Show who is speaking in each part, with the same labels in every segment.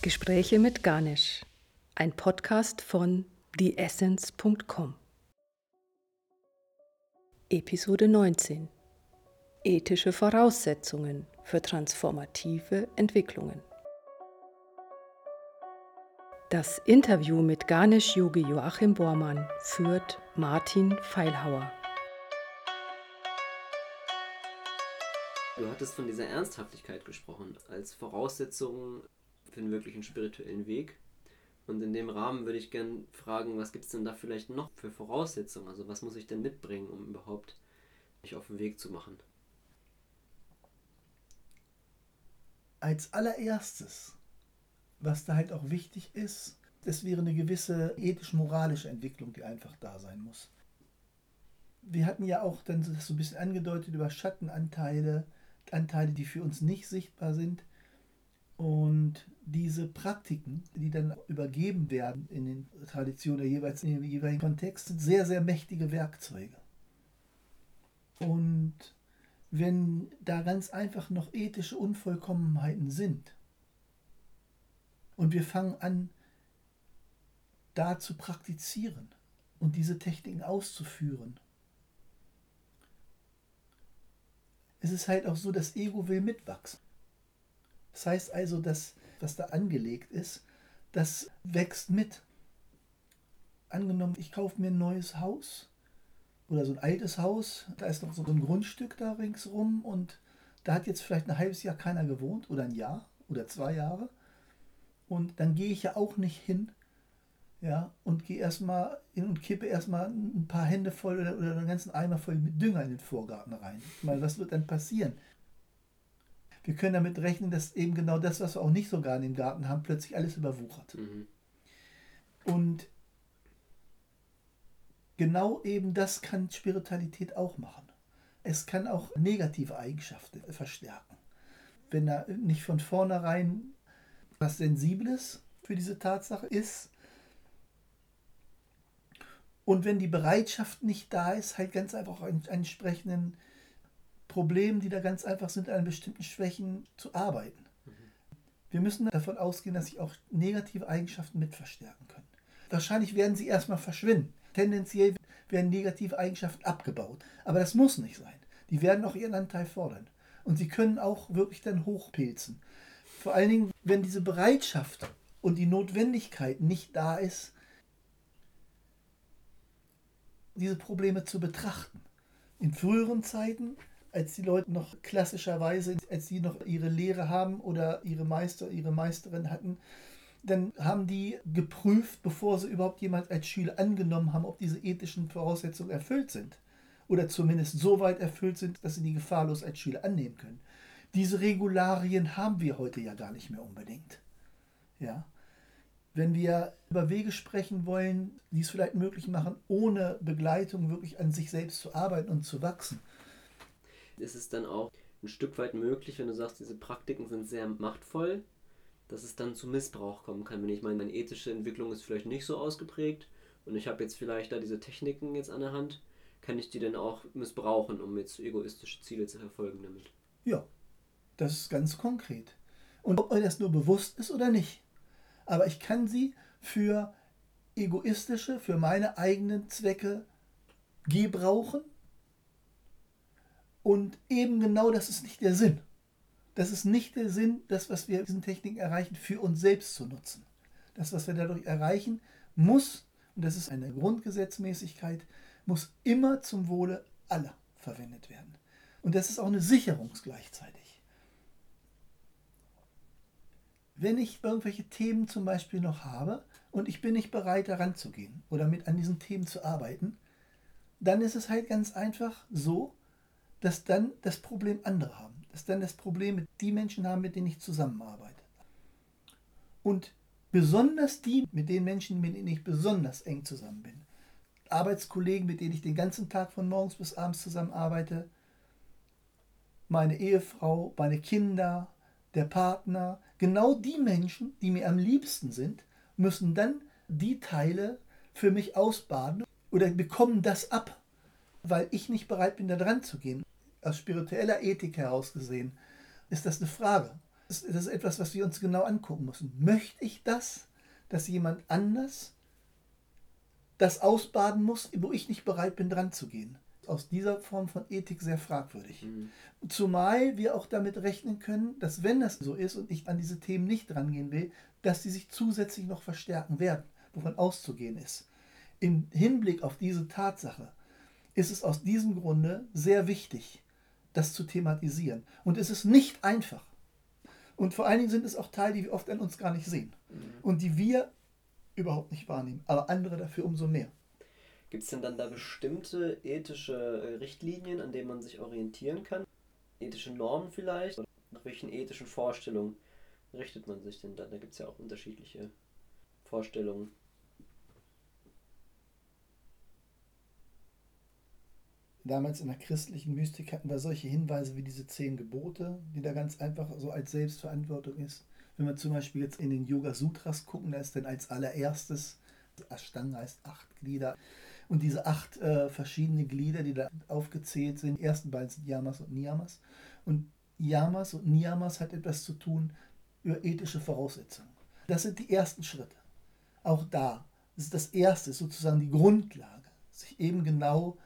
Speaker 1: Gespräche mit Ganesh, ein Podcast von theessence.com. Episode 19 Ethische Voraussetzungen für transformative Entwicklungen. Das Interview mit Ganesh Yogi Joachim Bormann führt Martin Feilhauer.
Speaker 2: Du hattest von dieser Ernsthaftigkeit gesprochen als Voraussetzung für einen wirklichen spirituellen Weg. Und in dem Rahmen würde ich gerne fragen, was gibt es denn da vielleicht noch für Voraussetzungen? Also was muss ich denn mitbringen, um überhaupt mich auf den Weg zu machen?
Speaker 3: Als allererstes, was da halt auch wichtig ist, das wäre eine gewisse ethisch-moralische Entwicklung, die einfach da sein muss. Wir hatten ja auch dann so ein bisschen angedeutet über Schattenanteile, Anteile, die für uns nicht sichtbar sind. Und diese Praktiken, die dann übergeben werden in den Traditionen der jeweils in dem jeweiligen Kontext, sind sehr, sehr mächtige Werkzeuge. Und wenn da ganz einfach noch ethische Unvollkommenheiten sind und wir fangen an, da zu praktizieren und diese Techniken auszuführen, es ist halt auch so, das Ego will mitwachsen. Das heißt also, dass was da angelegt ist, das wächst mit. Angenommen, ich kaufe mir ein neues Haus oder so ein altes Haus, da ist noch so ein Grundstück da ringsrum und da hat jetzt vielleicht ein halbes Jahr keiner gewohnt oder ein Jahr oder zwei Jahre. Und dann gehe ich ja auch nicht hin ja, und gehe erstmal hin und kippe erstmal ein paar Hände voll oder, oder einen ganzen Eimer voll mit Dünger in den Vorgarten rein. Ich meine, was wird dann passieren? Wir können damit rechnen, dass eben genau das, was wir auch nicht so gerne im Garten haben, plötzlich alles überwuchert. Mhm. Und genau eben das kann Spiritualität auch machen. Es kann auch negative Eigenschaften verstärken. Wenn da nicht von vornherein was Sensibles für diese Tatsache ist, und wenn die Bereitschaft nicht da ist, halt ganz einfach an entsprechenden Problemen, die da ganz einfach sind, an bestimmten Schwächen zu arbeiten. Mhm. Wir müssen davon ausgehen, dass sich auch negative Eigenschaften mit verstärken können. Wahrscheinlich werden sie erstmal verschwinden. Tendenziell werden negative Eigenschaften abgebaut. Aber das muss nicht sein. Die werden auch ihren Anteil fordern. Und sie können auch wirklich dann hochpilzen. Vor allen Dingen, wenn diese Bereitschaft und die Notwendigkeit nicht da ist, diese Probleme zu betrachten. In früheren Zeiten, als die Leute noch klassischerweise, als sie noch ihre Lehre haben oder ihre Meister, ihre Meisterin hatten, dann haben die geprüft, bevor sie überhaupt jemand als Schüler angenommen haben, ob diese ethischen Voraussetzungen erfüllt sind. Oder zumindest so weit erfüllt sind, dass sie die gefahrlos als Schüler annehmen können. Diese Regularien haben wir heute ja gar nicht mehr unbedingt. Ja. Wenn wir über Wege sprechen wollen, die es vielleicht möglich machen, ohne Begleitung wirklich an sich selbst zu arbeiten und zu wachsen.
Speaker 2: Ist es dann auch ein Stück weit möglich, wenn du sagst, diese Praktiken sind sehr machtvoll, dass es dann zu Missbrauch kommen kann, wenn ich meine, meine ethische Entwicklung ist vielleicht nicht so ausgeprägt und ich habe jetzt vielleicht da diese Techniken jetzt an der Hand, kann ich die dann auch missbrauchen, um jetzt egoistische Ziele zu verfolgen damit?
Speaker 3: Ja, das ist ganz konkret. Und ob euch das nur bewusst ist oder nicht aber ich kann sie für egoistische, für meine eigenen Zwecke gebrauchen. Und eben genau das ist nicht der Sinn. Das ist nicht der Sinn, das, was wir in diesen Techniken erreichen, für uns selbst zu nutzen. Das, was wir dadurch erreichen, muss, und das ist eine Grundgesetzmäßigkeit, muss immer zum Wohle aller verwendet werden. Und das ist auch eine Sicherung gleichzeitig wenn ich irgendwelche Themen zum Beispiel noch habe und ich bin nicht bereit, daran zu gehen oder mit an diesen Themen zu arbeiten, dann ist es halt ganz einfach so, dass dann das Problem andere haben. Dass dann das Problem mit die Menschen haben, mit denen ich zusammenarbeite. Und besonders die, mit den Menschen, mit denen ich besonders eng zusammen bin. Arbeitskollegen, mit denen ich den ganzen Tag von morgens bis abends zusammenarbeite. Meine Ehefrau, meine Kinder, der Partner, genau die Menschen, die mir am liebsten sind, müssen dann die Teile für mich ausbaden oder bekommen das ab, weil ich nicht bereit bin, da dran zu gehen. Aus spiritueller Ethik heraus gesehen ist das eine Frage. Das ist etwas, was wir uns genau angucken müssen. Möchte ich das, dass jemand anders das ausbaden muss, wo ich nicht bereit bin, dran zu gehen? Aus dieser Form von Ethik sehr fragwürdig. Mhm. Zumal wir auch damit rechnen können, dass wenn das so ist und ich an diese Themen nicht rangehen will, dass die sich zusätzlich noch verstärken werden, wovon auszugehen ist. Im Hinblick auf diese Tatsache ist es aus diesem Grunde sehr wichtig, das zu thematisieren. Und es ist nicht einfach. Und vor allen Dingen sind es auch Teile, die wir oft an uns gar nicht sehen mhm. und die wir überhaupt nicht wahrnehmen, aber andere dafür umso mehr.
Speaker 2: Gibt es denn dann da bestimmte ethische äh, Richtlinien, an denen man sich orientieren kann? Ethische Normen vielleicht? Oder nach welchen ethischen Vorstellungen richtet man sich denn da? Da gibt es ja auch unterschiedliche Vorstellungen.
Speaker 3: Damals in der christlichen Mystik hatten wir solche Hinweise wie diese zehn Gebote, die da ganz einfach so als Selbstverantwortung ist. Wenn wir zum Beispiel jetzt in den Yoga Sutras gucken, da ist dann als allererstes, Ashtanga heißt acht Glieder. Und diese acht äh, verschiedene Glieder, die da aufgezählt sind, die ersten beiden sind Yamas und Niyamas. Und Yamas und Niyamas hat etwas zu tun über ethische Voraussetzungen. Das sind die ersten Schritte. Auch da ist das erste, sozusagen die Grundlage, sich eben genau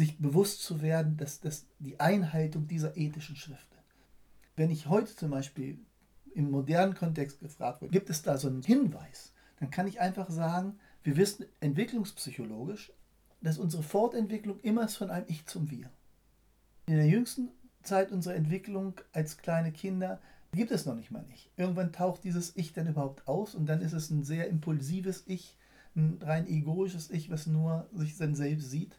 Speaker 3: sich bewusst zu werden, dass, dass die Einhaltung dieser ethischen Schriften. Wenn ich heute zum Beispiel im modernen Kontext gefragt wird, gibt es da so einen Hinweis, dann kann ich einfach sagen, wir wissen entwicklungspsychologisch, dass unsere Fortentwicklung immer ist von einem Ich zum Wir. In der jüngsten Zeit unserer Entwicklung als kleine Kinder gibt es noch nicht mal Ich. Irgendwann taucht dieses Ich dann überhaupt aus und dann ist es ein sehr impulsives Ich, ein rein egoisches Ich, was nur sich dann selbst sieht.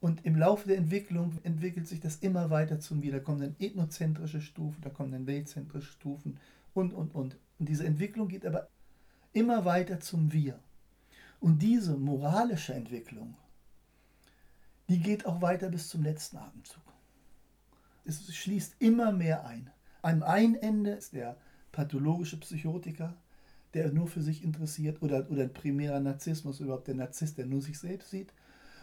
Speaker 3: Und im Laufe der Entwicklung entwickelt sich das immer weiter zum Wir. Da kommen dann ethnozentrische Stufen, da kommen dann weltzentrische Stufen und, und, und. Und diese Entwicklung geht aber immer weiter zum Wir. Und diese moralische Entwicklung, die geht auch weiter bis zum letzten Atemzug. Es schließt immer mehr ein. Am einen Ende ist der pathologische Psychotiker, der nur für sich interessiert, oder, oder ein primärer Narzissmus, überhaupt der Narzisst, der nur sich selbst sieht.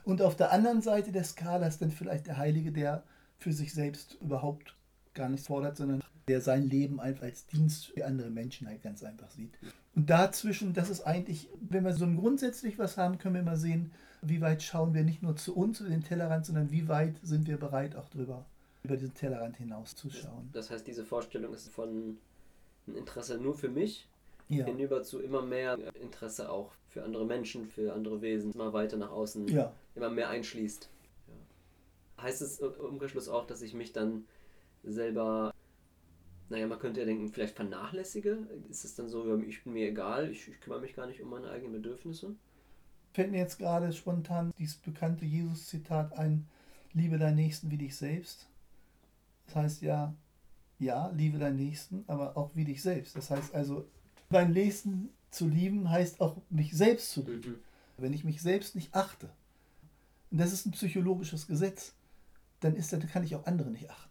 Speaker 3: Und auf der anderen Seite der Skala ist dann vielleicht der Heilige, der für sich selbst überhaupt gar nichts fordert, sondern der sein Leben einfach als Dienst für andere Menschen halt ganz einfach sieht. Und dazwischen, das ist eigentlich, wenn wir so grundsätzlich was haben, können wir mal sehen, wie weit schauen wir nicht nur zu uns, zu den Tellerrand, sondern wie weit sind wir bereit, auch drüber, über diesen Tellerrand hinauszuschauen.
Speaker 2: Das heißt, diese Vorstellung ist von ein Interesse nur für mich ja. hinüber zu immer mehr Interesse auch für andere Menschen, für andere Wesen, immer weiter nach außen, ja. immer mehr einschließt. Ja. Heißt es im Umkehrschluss auch, dass ich mich dann selber, naja, man könnte ja denken, vielleicht vernachlässige? Ist es dann so, ich bin mir egal, ich, ich kümmere mich gar nicht um meine eigenen Bedürfnisse?
Speaker 3: Fällt mir jetzt gerade spontan dieses bekannte Jesus-Zitat ein, liebe deinen Nächsten wie dich selbst. Das heißt ja, ja, liebe deinen Nächsten, aber auch wie dich selbst. Das heißt also, beim Nächsten zu lieben heißt auch mich selbst zu lieben. Mhm. Wenn ich mich selbst nicht achte, und das ist ein psychologisches Gesetz, dann, ist, dann kann ich auch andere nicht achten.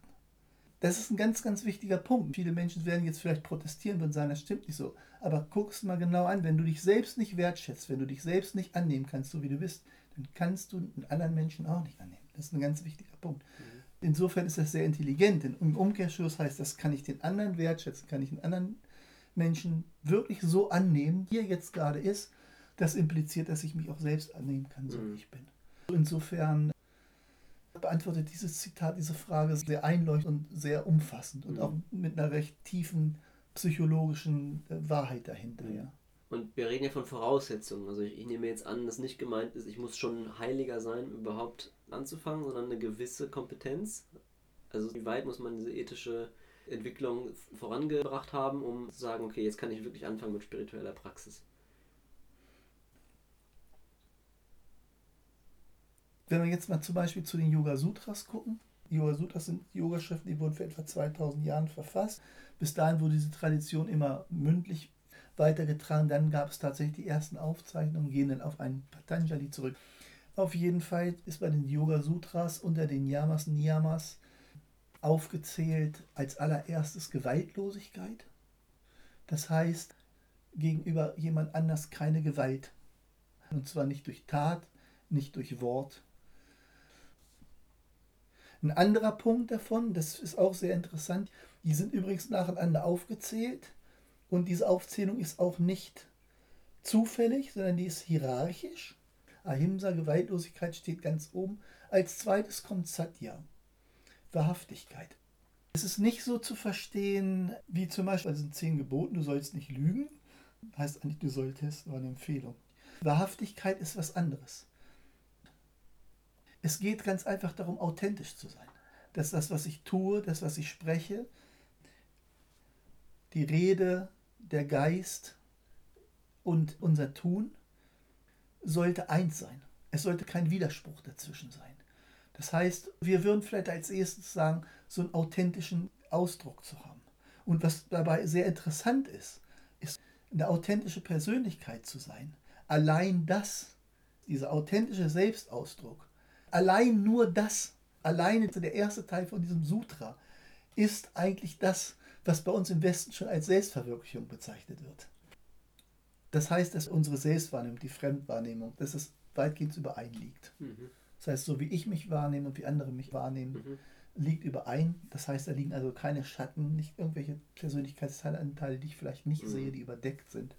Speaker 3: Das ist ein ganz, ganz wichtiger Punkt. Viele Menschen werden jetzt vielleicht protestieren und sagen, das stimmt nicht so. Aber guck es mal genau an, wenn du dich selbst nicht wertschätzt, wenn du dich selbst nicht annehmen kannst, so wie du bist, dann kannst du einen anderen Menschen auch nicht annehmen. Das ist ein ganz wichtiger Punkt. Mhm. Insofern ist das sehr intelligent. Denn im Umkehrschluss heißt das, kann ich den anderen wertschätzen, kann ich den anderen Menschen wirklich so annehmen, wie er jetzt gerade ist, das impliziert, dass ich mich auch selbst annehmen kann, so mhm. wie ich bin. Insofern beantwortet dieses Zitat diese Frage sehr einleuchtend und sehr umfassend und mhm. auch mit einer recht tiefen psychologischen äh, Wahrheit dahinter. Mhm. Ja.
Speaker 2: Und wir reden ja von Voraussetzungen. Also ich, ich, nehme jetzt an, dass nicht gemeint ist, ich muss schon heiliger sein, um überhaupt anzufangen, sondern eine gewisse Kompetenz. Also wie weit muss man diese ethische Entwicklung vorangebracht haben, um zu sagen, okay, jetzt kann ich wirklich anfangen mit spiritueller Praxis.
Speaker 3: Wenn wir jetzt mal zum Beispiel zu den Yoga Sutras gucken. Yoga Sutras sind Yogaschriften, die wurden vor etwa 2000 Jahren verfasst. Bis dahin wurde diese Tradition immer mündlich weitergetragen. Dann gab es tatsächlich die ersten Aufzeichnungen, gehen dann auf einen Patanjali zurück. Auf jeden Fall ist bei den Yoga Sutras unter den Yamas, Niyamas aufgezählt als allererstes Gewaltlosigkeit. Das heißt, gegenüber jemand anders keine Gewalt. Und zwar nicht durch Tat, nicht durch Wort. Ein anderer Punkt davon, das ist auch sehr interessant, die sind übrigens nacheinander aufgezählt und diese Aufzählung ist auch nicht zufällig, sondern die ist hierarchisch. Ahimsa, Gewaltlosigkeit steht ganz oben. Als zweites kommt Satya, Wahrhaftigkeit. Es ist nicht so zu verstehen, wie zum Beispiel, also in zehn Geboten, du sollst nicht lügen. Heißt eigentlich, du solltest, war eine Empfehlung. Wahrhaftigkeit ist was anderes. Es geht ganz einfach darum, authentisch zu sein. Dass das, was ich tue, das, was ich spreche, die Rede, der Geist und unser Tun sollte eins sein. Es sollte kein Widerspruch dazwischen sein. Das heißt, wir würden vielleicht als erstes sagen, so einen authentischen Ausdruck zu haben. Und was dabei sehr interessant ist, ist eine authentische Persönlichkeit zu sein. Allein das, dieser authentische Selbstausdruck, allein nur das, alleine der erste Teil von diesem Sutra, ist eigentlich das, was bei uns im Westen schon als Selbstverwirklichung bezeichnet wird. Das heißt, dass unsere Selbstwahrnehmung, die Fremdwahrnehmung, dass es weitgehend übereinliegt. Mhm. Das heißt, so wie ich mich wahrnehme und wie andere mich wahrnehmen, mhm. liegt überein. Das heißt, da liegen also keine Schatten, nicht irgendwelche Persönlichkeitsanteile, die ich vielleicht nicht mhm. sehe, die überdeckt sind.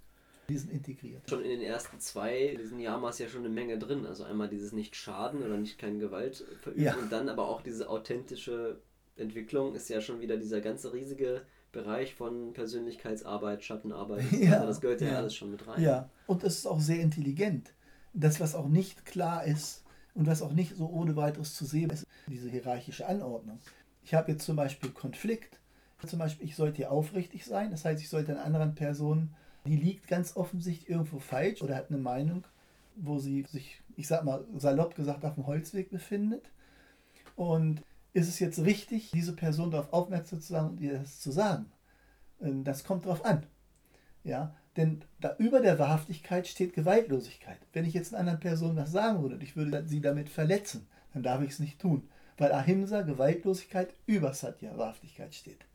Speaker 3: Die sind integriert.
Speaker 2: Schon in den ersten zwei, diesen Yamas ja schon eine Menge drin. Also einmal dieses nicht schaden oder nicht keine Gewalt verüben ja. und dann aber auch diese authentische Entwicklung ist ja schon wieder dieser ganze riesige Bereich von Persönlichkeitsarbeit, Schattenarbeit. Ja, also das gehört ja, ja, alles schon mit rein.
Speaker 3: Ja, und es ist auch sehr intelligent. Das, was auch nicht klar ist und was auch nicht so ohne weiteres zu sehen ist, diese hierarchische Anordnung. Ich habe jetzt zum Beispiel Konflikt. Zum Beispiel, ich sollte hier aufrichtig sein. Das heißt, ich sollte einer anderen Person, die liegt ganz offensichtlich irgendwo falsch oder hat eine Meinung, wo sie sich, ich sag mal, salopp gesagt, auf dem Holzweg befindet. Und ist es jetzt richtig, diese Person darauf aufmerksam zu sagen und ihr das zu sagen? Ähm, das kommt darauf an. Ja, denn da über der Wahrhaftigkeit steht Gewaltlosigkeit. Wenn ich jetzt einer anderen Person was sagen würde und ich würde sie damit verletzen, dann darf ich es nicht tun. Weil Ahimsa, Gewaltlosigkeit, über Satya, Wahrhaftigkeit steht.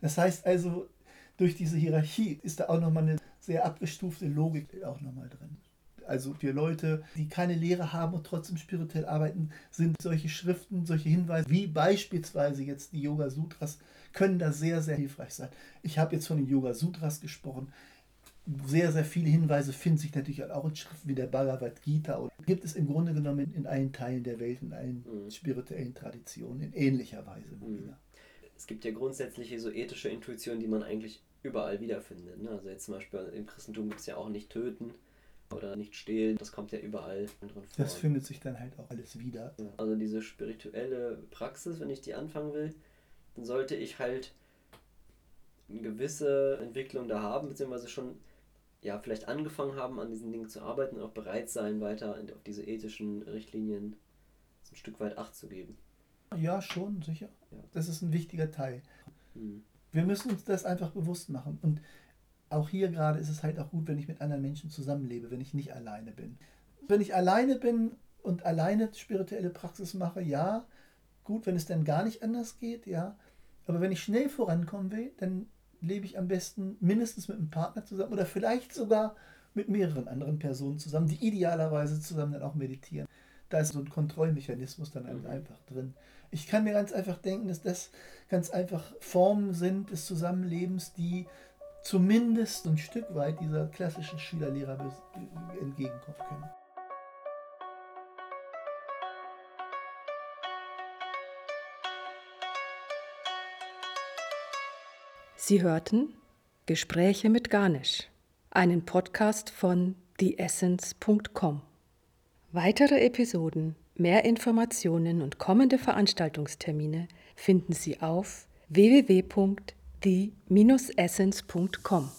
Speaker 3: Das heißt also, durch diese Hierarchie ist da auch nochmal eine sehr abgestufte Logik auch nochmal drin also für Leute, die keine Lehre haben und trotzdem spirituell arbeiten, sind solche Schriften, solche Hinweise, wie beispielsweise jetzt die Yoga Sutras, können da sehr, sehr hilfreich sein. Ich habe jetzt von den Yoga Sutras gesprochen. Sehr, sehr viele Hinweise finden sich natürlich auch in Schriften wie der Bhagavad Gita. Und gibt es im Grunde genommen in allen Teilen der Welt, in allen mhm. spirituellen Traditionen, in ähnlicher Weise. Mhm.
Speaker 2: Es gibt ja grundsätzliche so ethische Intuitionen, die man eigentlich überall wiederfindet. Ne? Also jetzt zum Beispiel im Christentum gibt es ja auch nicht töten oder nicht stehlen, das kommt ja überall drin vor.
Speaker 3: Das findet sich dann halt auch alles wieder.
Speaker 2: Also diese spirituelle Praxis, wenn ich die anfangen will, dann sollte ich halt eine gewisse Entwicklung da haben, beziehungsweise schon ja, vielleicht angefangen haben, an diesen Dingen zu arbeiten und auch bereit sein, weiter auf diese ethischen Richtlinien ein Stück weit Acht zu geben.
Speaker 3: Ja, schon, sicher. Ja. Das ist ein wichtiger Teil. Hm. Wir müssen uns das einfach bewusst machen. Und auch hier gerade ist es halt auch gut, wenn ich mit anderen Menschen zusammenlebe, wenn ich nicht alleine bin. Wenn ich alleine bin und alleine spirituelle Praxis mache, ja, gut, wenn es dann gar nicht anders geht, ja. Aber wenn ich schnell vorankommen will, dann lebe ich am besten mindestens mit einem Partner zusammen oder vielleicht sogar mit mehreren anderen Personen zusammen, die idealerweise zusammen dann auch meditieren. Da ist so ein Kontrollmechanismus dann mhm. einfach drin. Ich kann mir ganz einfach denken, dass das ganz einfach Formen sind des Zusammenlebens, die zumindest ein Stück weit dieser klassischen Schüler-Lehrer entgegenkommen können.
Speaker 1: Sie hörten Gespräche mit Garnisch, einen Podcast von theessence.com. Weitere Episoden, mehr Informationen und kommende Veranstaltungstermine finden Sie auf the-essence.com.